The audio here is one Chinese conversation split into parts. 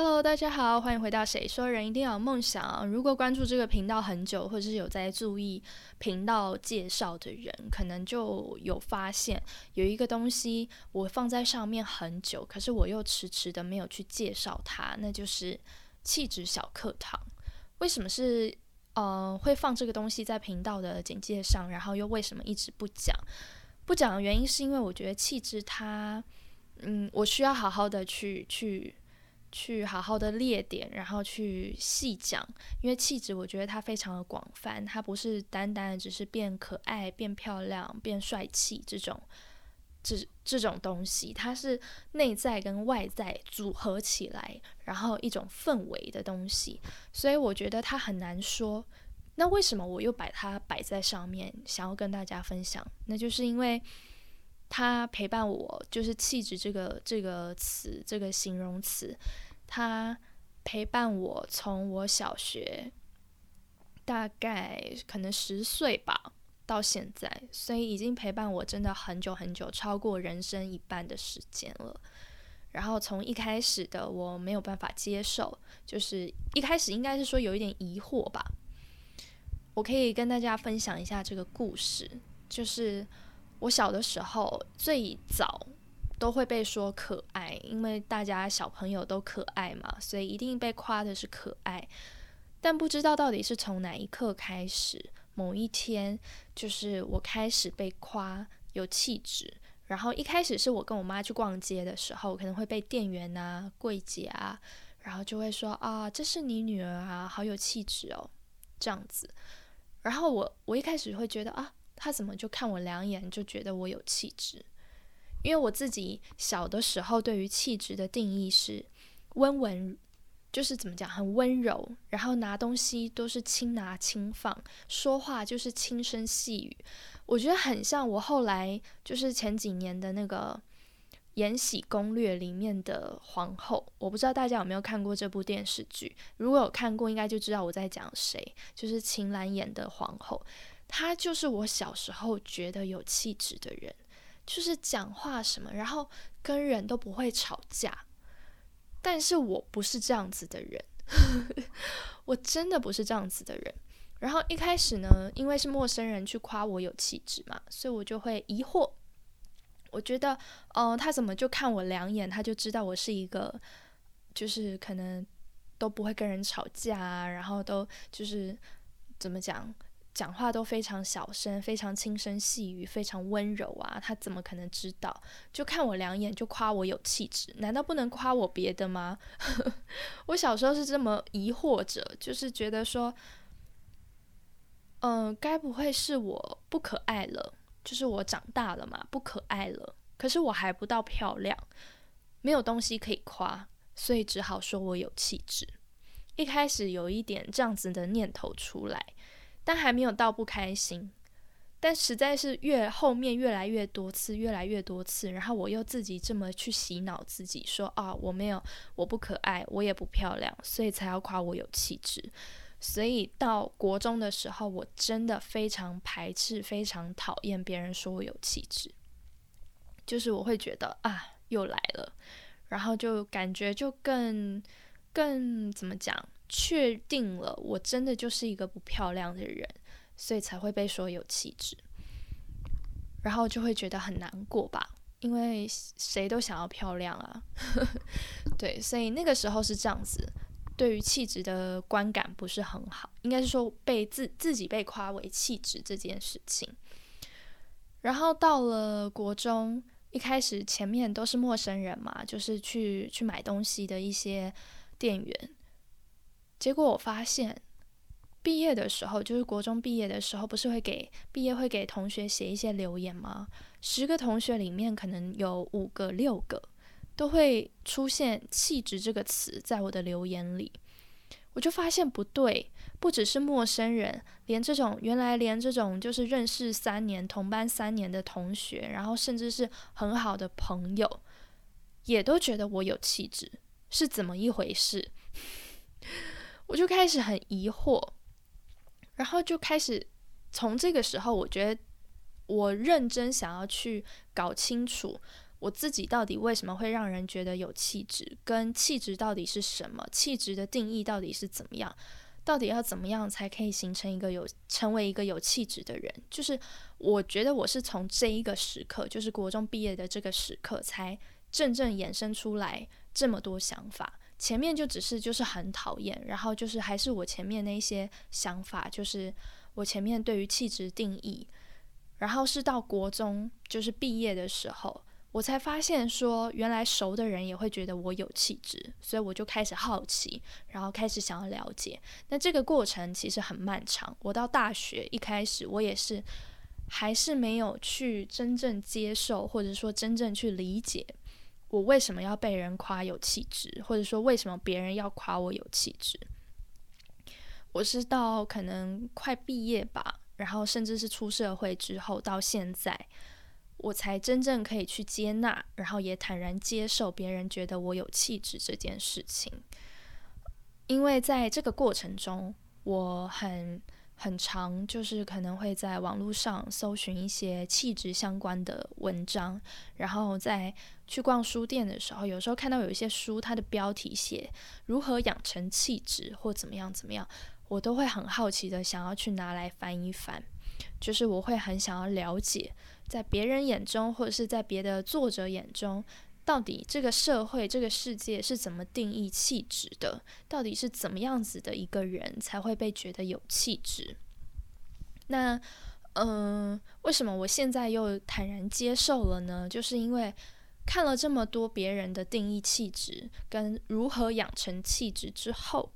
Hello，大家好，欢迎回到《谁说人一定要有梦想》。如果关注这个频道很久，或者是有在注意频道介绍的人，可能就有发现有一个东西我放在上面很久，可是我又迟迟的没有去介绍它，那就是气质小课堂。为什么是呃会放这个东西在频道的简介上，然后又为什么一直不讲？不讲的原因是因为我觉得气质它，嗯，我需要好好的去去。去好好的列点，然后去细讲，因为气质我觉得它非常的广泛，它不是单单只是变可爱、变漂亮、变帅气这种，这这种东西，它是内在跟外在组合起来，然后一种氛围的东西，所以我觉得它很难说。那为什么我又把它摆在上面，想要跟大家分享？那就是因为他陪伴我，就是气质这个这个词，这个形容词。他陪伴我从我小学大概可能十岁吧，到现在，所以已经陪伴我真的很久很久，超过人生一半的时间了。然后从一开始的我没有办法接受，就是一开始应该是说有一点疑惑吧。我可以跟大家分享一下这个故事，就是我小的时候最早。都会被说可爱，因为大家小朋友都可爱嘛，所以一定被夸的是可爱。但不知道到底是从哪一刻开始，某一天，就是我开始被夸有气质。然后一开始是我跟我妈去逛街的时候，可能会被店员啊、柜姐啊，然后就会说啊，这是你女儿啊，好有气质哦，这样子。然后我我一开始会觉得啊，他怎么就看我两眼就觉得我有气质？因为我自己小的时候对于气质的定义是温文，就是怎么讲很温柔，然后拿东西都是轻拿轻放，说话就是轻声细语。我觉得很像我后来就是前几年的那个《延禧攻略》里面的皇后。我不知道大家有没有看过这部电视剧，如果有看过，应该就知道我在讲谁，就是秦岚演的皇后。他就是我小时候觉得有气质的人。就是讲话什么，然后跟人都不会吵架，但是我不是这样子的人，我真的不是这样子的人。然后一开始呢，因为是陌生人去夸我有气质嘛，所以我就会疑惑。我觉得，哦，他怎么就看我两眼，他就知道我是一个，就是可能都不会跟人吵架啊，然后都就是怎么讲？讲话都非常小声，非常轻声细语，非常温柔啊！他怎么可能知道？就看我两眼就夸我有气质，难道不能夸我别的吗？我小时候是这么疑惑着，就是觉得说，嗯，该不会是我不可爱了？就是我长大了嘛，不可爱了。可是我还不到漂亮，没有东西可以夸，所以只好说我有气质。一开始有一点这样子的念头出来。但还没有到不开心，但实在是越后面越来越多次，越来越多次，然后我又自己这么去洗脑自己，说啊，我没有，我不可爱，我也不漂亮，所以才要夸我有气质。所以到国中的时候，我真的非常排斥，非常讨厌别人说我有气质，就是我会觉得啊，又来了，然后就感觉就更更怎么讲？确定了，我真的就是一个不漂亮的人，所以才会被说有气质，然后就会觉得很难过吧，因为谁都想要漂亮啊，对，所以那个时候是这样子，对于气质的观感不是很好，应该是说被自自己被夸为气质这件事情，然后到了国中，一开始前面都是陌生人嘛，就是去去买东西的一些店员。结果我发现，毕业的时候，就是国中毕业的时候，不是会给毕业会给同学写一些留言吗？十个同学里面，可能有五个、六个都会出现“气质”这个词在我的留言里。我就发现不对，不只是陌生人，连这种原来连这种就是认识三年、同班三年的同学，然后甚至是很好的朋友，也都觉得我有气质，是怎么一回事？我就开始很疑惑，然后就开始从这个时候，我觉得我认真想要去搞清楚我自己到底为什么会让人觉得有气质，跟气质到底是什么，气质的定义到底是怎么样，到底要怎么样才可以形成一个有成为一个有气质的人？就是我觉得我是从这一个时刻，就是国中毕业的这个时刻，才真正衍生出来这么多想法。前面就只是就是很讨厌，然后就是还是我前面那些想法，就是我前面对于气质定义，然后是到国中就是毕业的时候，我才发现说原来熟的人也会觉得我有气质，所以我就开始好奇，然后开始想要了解。那这个过程其实很漫长，我到大学一开始我也是还是没有去真正接受，或者说真正去理解。我为什么要被人夸有气质，或者说为什么别人要夸我有气质？我是到可能快毕业吧，然后甚至是出社会之后，到现在，我才真正可以去接纳，然后也坦然接受别人觉得我有气质这件事情。因为在这个过程中，我很。很长，就是可能会在网络上搜寻一些气质相关的文章，然后在去逛书店的时候，有时候看到有一些书，它的标题写如何养成气质或怎么样怎么样，我都会很好奇的想要去拿来翻一翻，就是我会很想要了解，在别人眼中或者是在别的作者眼中。到底这个社会、这个世界是怎么定义气质的？到底是怎么样子的一个人才会被觉得有气质？那，嗯，为什么我现在又坦然接受了呢？就是因为看了这么多别人的定义气质跟如何养成气质之后，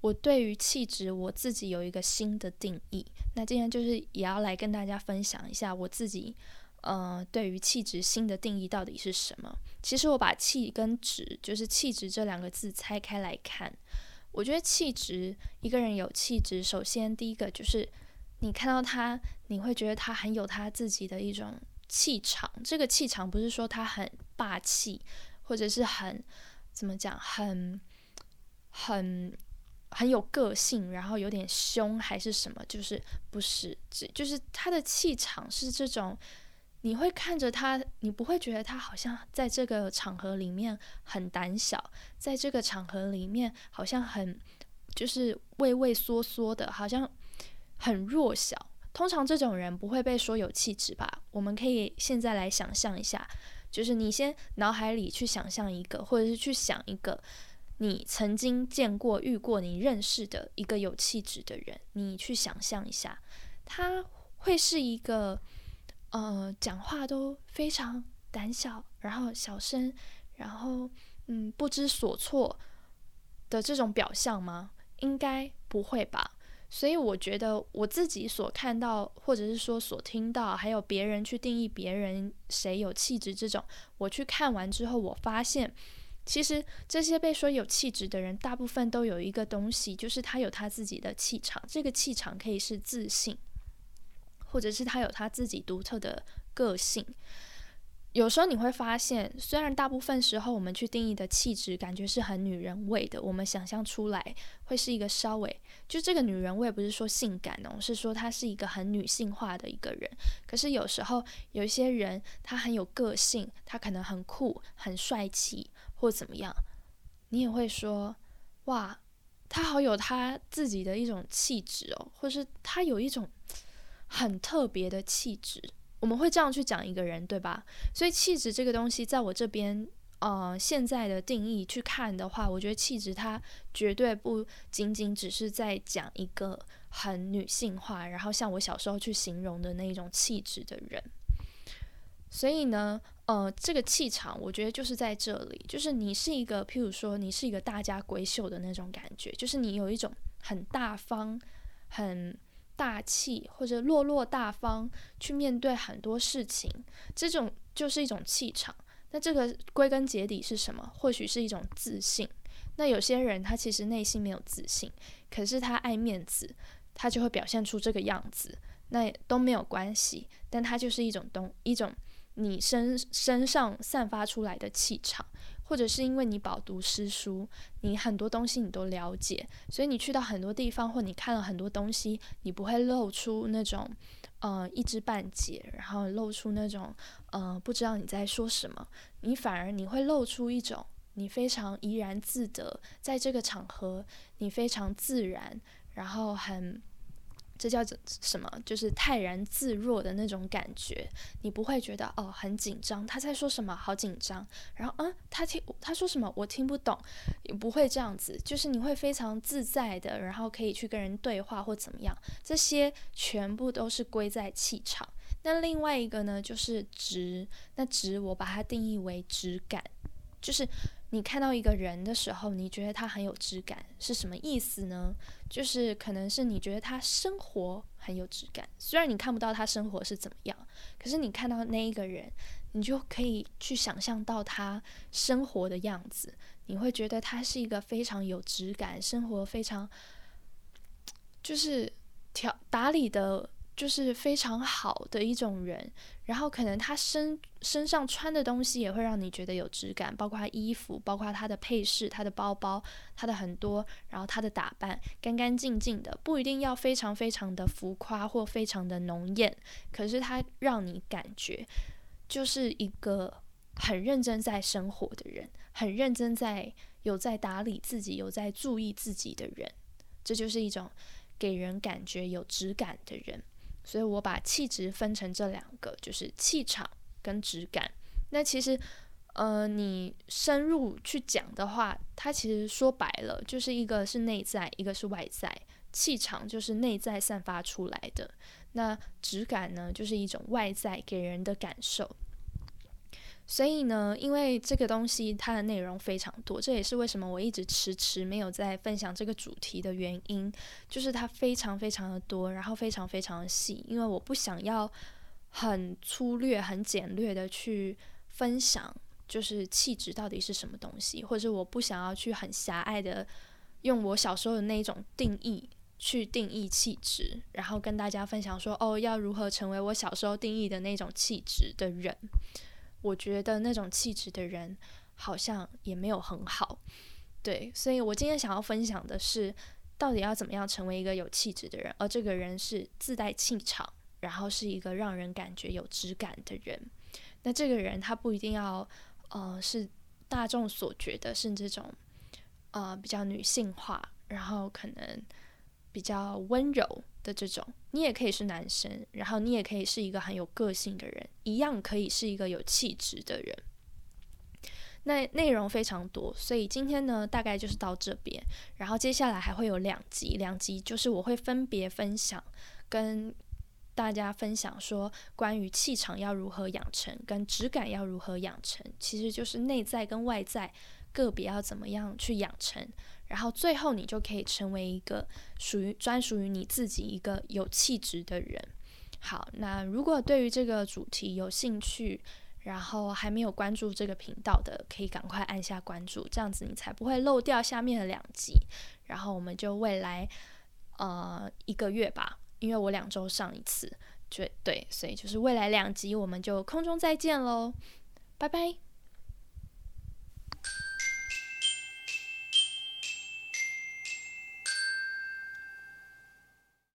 我对于气质我自己有一个新的定义。那今天就是也要来跟大家分享一下我自己。呃，对于气质新的定义到底是什么？其实我把气跟质，就是气质这两个字拆开来看，我觉得气质，一个人有气质，首先第一个就是你看到他，你会觉得他很有他自己的一种气场。这个气场不是说他很霸气，或者是很怎么讲，很很很有个性，然后有点凶还是什么？就是不是，只就是他的气场是这种。你会看着他，你不会觉得他好像在这个场合里面很胆小，在这个场合里面好像很就是畏畏缩缩的，好像很弱小。通常这种人不会被说有气质吧？我们可以现在来想象一下，就是你先脑海里去想象一个，或者是去想一个你曾经见过、遇过、你认识的一个有气质的人，你去想象一下，他会是一个。呃，讲话都非常胆小，然后小声，然后嗯不知所措的这种表象吗？应该不会吧。所以我觉得我自己所看到，或者是说所听到，还有别人去定义别人谁有气质这种，我去看完之后，我发现其实这些被说有气质的人，大部分都有一个东西，就是他有他自己的气场。这个气场可以是自信。或者是他有他自己独特的个性，有时候你会发现，虽然大部分时候我们去定义的气质感觉是很女人味的，我们想象出来会是一个稍微就这个女人味，不是说性感哦，是说她是一个很女性化的一个人。可是有时候有一些人，他很有个性，他可能很酷、很帅气，或怎么样，你也会说，哇，他好有他自己的一种气质哦，或是他有一种。很特别的气质，我们会这样去讲一个人，对吧？所以气质这个东西，在我这边，呃，现在的定义去看的话，我觉得气质它绝对不仅仅只是在讲一个很女性化，然后像我小时候去形容的那种气质的人。所以呢，呃，这个气场，我觉得就是在这里，就是你是一个，譬如说，你是一个大家闺秀的那种感觉，就是你有一种很大方，很。大气或者落落大方去面对很多事情，这种就是一种气场。那这个归根结底是什么？或许是一种自信。那有些人他其实内心没有自信，可是他爱面子，他就会表现出这个样子。那都没有关系，但他就是一种东一种你身身上散发出来的气场，或者是因为你饱读诗书，你很多东西你都了解，所以你去到很多地方或你看了很多东西，你不会露出那种呃一知半解，然后露出那种呃不知道你在说什么，你反而你会露出一种你非常怡然自得，在这个场合你非常自然，然后很。这叫做什么？就是泰然自若的那种感觉，你不会觉得哦很紧张，他在说什么，好紧张。然后嗯，他听他说什么，我听不懂，也不会这样子，就是你会非常自在的，然后可以去跟人对话或怎么样。这些全部都是归在气场。那另外一个呢，就是直。那直我把它定义为直感，就是。你看到一个人的时候，你觉得他很有质感，是什么意思呢？就是可能是你觉得他生活很有质感，虽然你看不到他生活是怎么样，可是你看到那一个人，你就可以去想象到他生活的样子，你会觉得他是一个非常有质感、生活非常就是调打理的。就是非常好的一种人，然后可能他身身上穿的东西也会让你觉得有质感，包括衣服，包括他的配饰、他的包包、他的很多，然后他的打扮干干净净的，不一定要非常非常的浮夸或非常的浓艳，可是他让你感觉就是一个很认真在生活的人，很认真在有在打理自己、有在注意自己的人，这就是一种给人感觉有质感的人。所以我把气质分成这两个，就是气场跟质感。那其实，呃，你深入去讲的话，它其实说白了就是一个是内在，一个是外在。气场就是内在散发出来的，那质感呢，就是一种外在给人的感受。所以呢，因为这个东西它的内容非常多，这也是为什么我一直迟迟没有在分享这个主题的原因，就是它非常非常的多，然后非常非常的细，因为我不想要很粗略、很简略的去分享，就是气质到底是什么东西，或者我不想要去很狭隘的用我小时候的那一种定义去定义气质，然后跟大家分享说，哦，要如何成为我小时候定义的那种气质的人。我觉得那种气质的人好像也没有很好，对，所以我今天想要分享的是，到底要怎么样成为一个有气质的人，而这个人是自带气场，然后是一个让人感觉有质感的人。那这个人他不一定要，呃，是大众所觉得是这种，呃，比较女性化，然后可能。比较温柔的这种，你也可以是男生，然后你也可以是一个很有个性的人，一样可以是一个有气质的人。那内容非常多，所以今天呢，大概就是到这边，然后接下来还会有两集，两集就是我会分别分享，跟大家分享说关于气场要如何养成，跟质感要如何养成，其实就是内在跟外在个别要怎么样去养成。然后最后，你就可以成为一个属于专属于你自己一个有气质的人。好，那如果对于这个主题有兴趣，然后还没有关注这个频道的，可以赶快按下关注，这样子你才不会漏掉下面的两集。然后我们就未来呃一个月吧，因为我两周上一次，对对，所以就是未来两集我们就空中再见喽，拜拜。